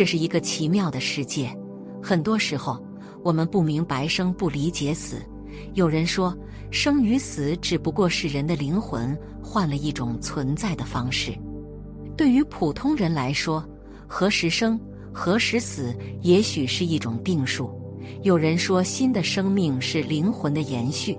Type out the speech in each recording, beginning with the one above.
这是一个奇妙的世界，很多时候我们不明白生，不理解死。有人说，生与死只不过是人的灵魂换了一种存在的方式。对于普通人来说，何时生，何时死，也许是一种定数。有人说，新的生命是灵魂的延续，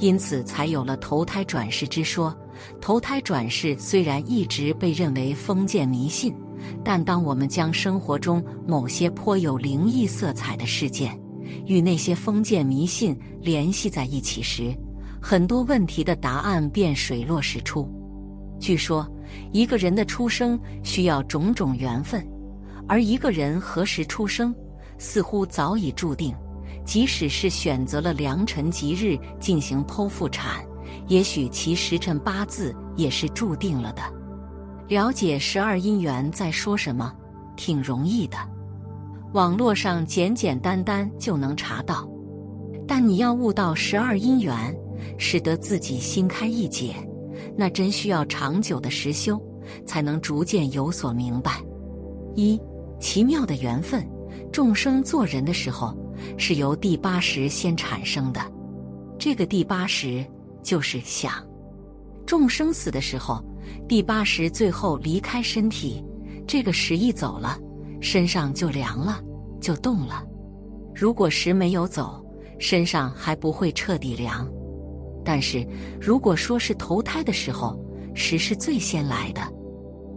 因此才有了投胎转世之说。投胎转世虽然一直被认为封建迷信。但当我们将生活中某些颇有灵异色彩的事件与那些封建迷信联系在一起时，很多问题的答案便水落石出。据说，一个人的出生需要种种缘分，而一个人何时出生，似乎早已注定。即使是选择了良辰吉日进行剖腹产，也许其时辰八字也是注定了的。了解十二因缘在说什么，挺容易的，网络上简简单单就能查到。但你要悟到十二因缘，使得自己心开意解，那真需要长久的实修，才能逐渐有所明白。一奇妙的缘分，众生做人的时候，是由第八识先产生的，这个第八识就是想。众生死的时候。第八识最后离开身体，这个识一走了，身上就凉了，就动了。如果识没有走，身上还不会彻底凉。但是如果说是投胎的时候，识是最先来的，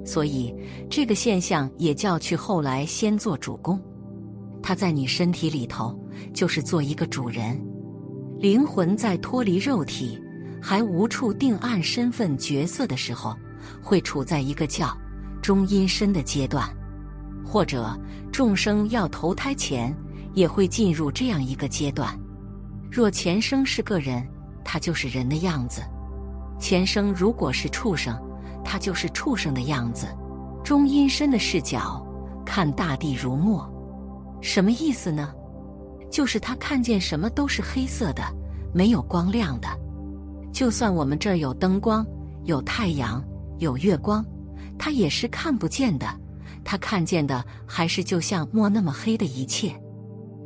所以这个现象也叫去后来先做主公。他在你身体里头，就是做一个主人。灵魂在脱离肉体，还无处定案身份角色的时候。会处在一个叫中阴身的阶段，或者众生要投胎前也会进入这样一个阶段。若前生是个人，他就是人的样子；前生如果是畜生，他就是畜生的样子。中阴身的视角看大地如墨，什么意思呢？就是他看见什么都是黑色的，没有光亮的。就算我们这儿有灯光，有太阳。有月光，他也是看不见的。他看见的还是就像墨那么黑的一切。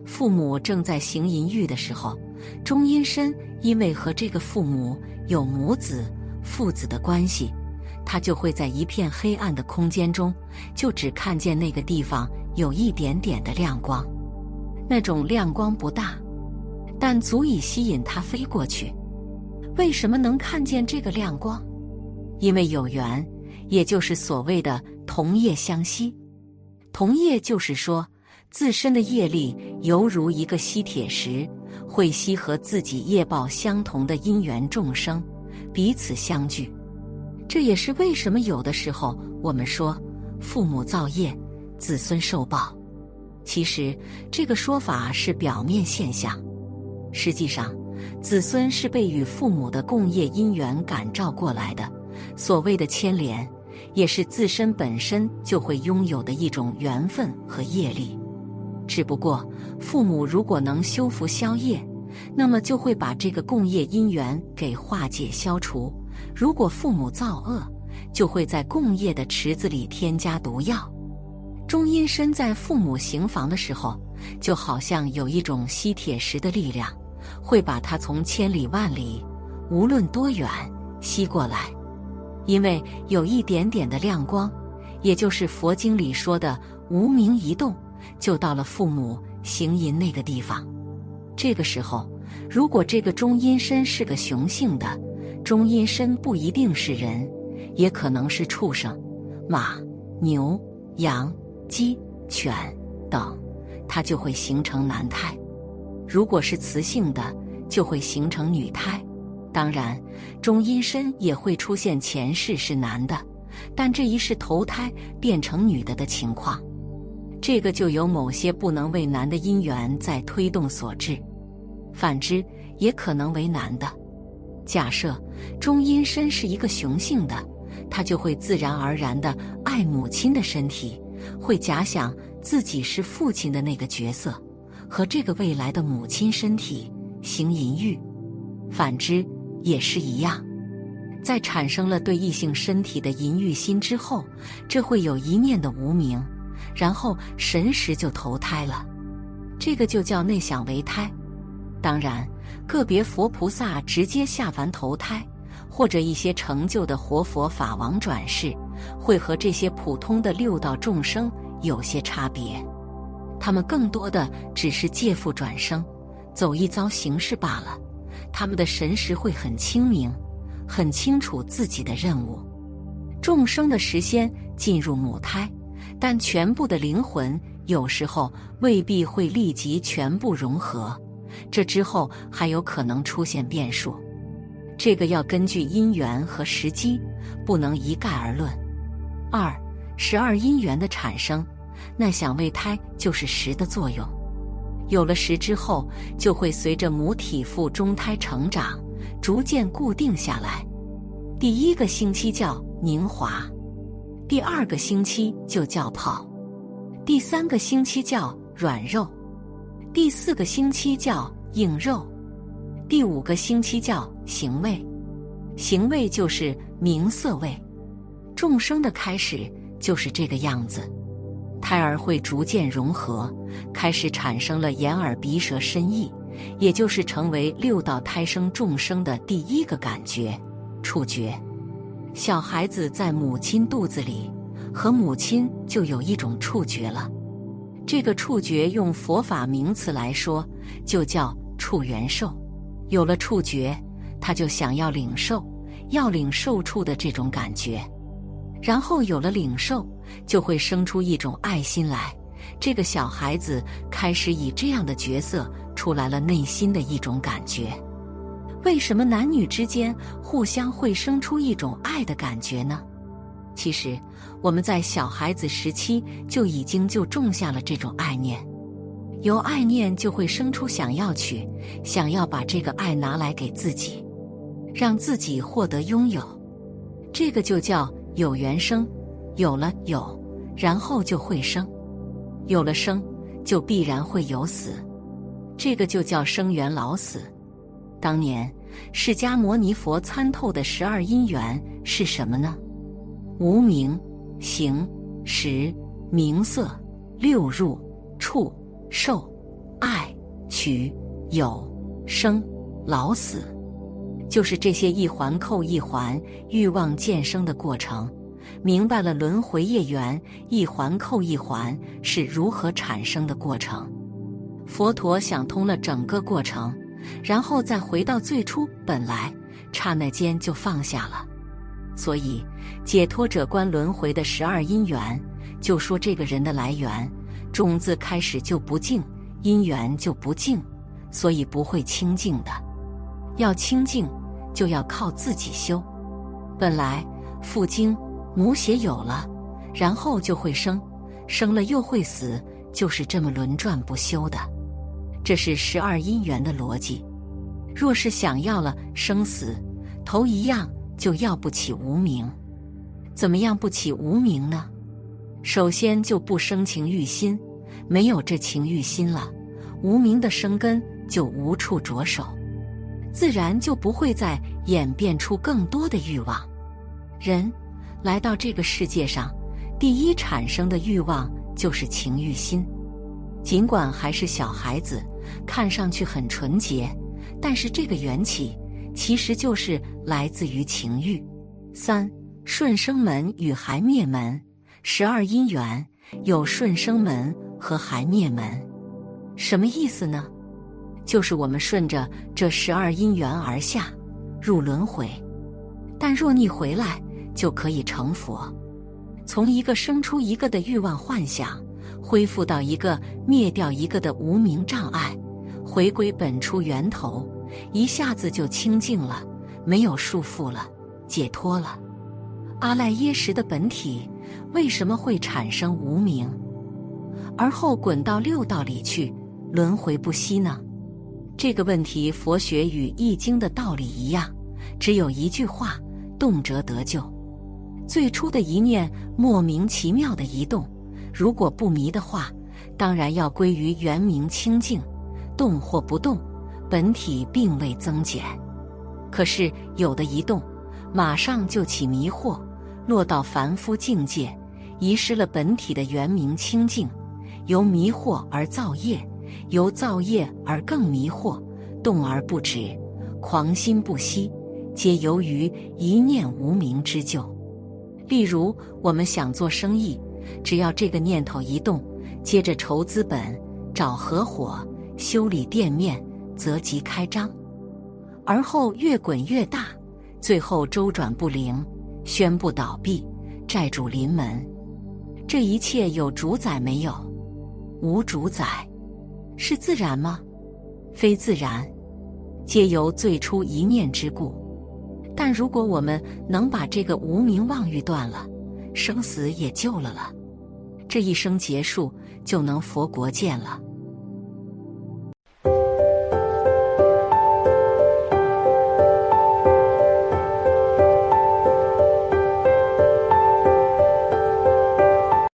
父母正在行淫欲的时候，中阴身因为和这个父母有母子、父子的关系，他就会在一片黑暗的空间中，就只看见那个地方有一点点的亮光。那种亮光不大，但足以吸引他飞过去。为什么能看见这个亮光？因为有缘，也就是所谓的同业相吸。同业就是说，自身的业力犹如一个吸铁石，会吸和自己业报相同的因缘众生，彼此相聚。这也是为什么有的时候我们说父母造业，子孙受报。其实这个说法是表面现象，实际上，子孙是被与父母的共业因缘感召过来的。所谓的牵连，也是自身本身就会拥有的一种缘分和业力。只不过，父母如果能修福消业，那么就会把这个共业因缘给化解消除；如果父母造恶，就会在共业的池子里添加毒药。中阴身在父母行房的时候，就好像有一种吸铁石的力量，会把它从千里万里，无论多远吸过来。因为有一点点的亮光，也就是佛经里说的无名一动，就到了父母行淫那个地方。这个时候，如果这个中阴身是个雄性的，中阴身不一定是人，也可能是畜生，马、牛、羊、鸡、犬等，它就会形成男胎；如果是雌性的，就会形成女胎。当然，中阴身也会出现前世是男的，但这一世投胎变成女的的情况，这个就有某些不能为男的因缘在推动所致。反之，也可能为男的。假设中阴身是一个雄性的，他就会自然而然的爱母亲的身体，会假想自己是父亲的那个角色，和这个未来的母亲身体行淫欲。反之也是一样。在产生了对异性身体的淫欲心之后，这会有一念的无名，然后神识就投胎了，这个就叫内想为胎。当然，个别佛菩萨直接下凡投胎，或者一些成就的活佛法王转世，会和这些普通的六道众生有些差别。他们更多的只是借腹转生，走一遭形式罢了。他们的神识会很清明，很清楚自己的任务。众生的时先进入母胎，但全部的灵魂有时候未必会立即全部融合。这之后还有可能出现变数，这个要根据因缘和时机，不能一概而论。二十二因缘的产生，那想为胎就是食的作用，有了食之后，就会随着母体腹中胎成长，逐渐固定下来。第一个星期叫凝华，第二个星期就叫泡，第三个星期叫软肉。第四个星期叫硬肉，第五个星期叫形味，形味就是名色味。众生的开始就是这个样子，胎儿会逐渐融合，开始产生了眼耳鼻舌身意，也就是成为六道胎生众生的第一个感觉——触觉。小孩子在母亲肚子里，和母亲就有一种触觉了。这个触觉用佛法名词来说，就叫触缘受。有了触觉，他就想要领受，要领受处的这种感觉。然后有了领受，就会生出一种爱心来。这个小孩子开始以这样的角色出来了内心的一种感觉。为什么男女之间互相会生出一种爱的感觉呢？其实，我们在小孩子时期就已经就种下了这种爱念，有爱念就会生出想要去，想要把这个爱拿来给自己，让自己获得拥有，这个就叫有缘生，有了有，然后就会生，有了生，就必然会有死，这个就叫生缘老死。当年释迦牟尼佛参透的十二因缘是什么呢？无名、行、识、名色、六入、触、受、爱、取、有、生、老、死，就是这些一环扣一环欲望渐生的过程。明白了轮回业缘一环扣一环是如何产生的过程，佛陀想通了整个过程，然后再回到最初本来，刹那间就放下了。所以，解脱者观轮回的十二因缘，就说这个人的来源，种子开始就不净，因缘就不净，所以不会清净的。要清净，就要靠自己修。本来父精母血有了，然后就会生，生了又会死，就是这么轮转不休的。这是十二因缘的逻辑。若是想要了生死，头一样。就要不起无名，怎么样不起无名呢？首先就不生情欲心，没有这情欲心了，无名的生根就无处着手，自然就不会再演变出更多的欲望。人来到这个世界上，第一产生的欲望就是情欲心，尽管还是小孩子，看上去很纯洁，但是这个缘起。其实就是来自于情欲。三顺生门与孩灭门，十二因缘有顺生门和孩灭门，什么意思呢？就是我们顺着这十二因缘而下，入轮回，但若逆回来，就可以成佛。从一个生出一个的欲望幻想，恢复到一个灭掉一个的无名障碍，回归本初源头。一下子就清净了，没有束缚了，解脱了。阿赖耶识的本体为什么会产生无明，而后滚到六道里去，轮回不息呢？这个问题，佛学与《易经》的道理一样，只有一句话：动辄得救。最初的一念莫名其妙的移动，如果不迷的话，当然要归于原明清净。动或不动，本体并未增减。可是有的一动，马上就起迷惑。落到凡夫境界，遗失了本体的圆明清净，由迷惑而造业，由造业而更迷惑，动而不止，狂心不息，皆由于一念无明之咎。例如，我们想做生意，只要这个念头一动，接着筹资本、找合伙、修理店面，则即开张，而后越滚越大，最后周转不灵。宣布倒闭，债主临门，这一切有主宰没有？无主宰，是自然吗？非自然，皆由最初一念之故。但如果我们能把这个无名妄欲断了，生死也救了了，这一生结束就能佛国见了。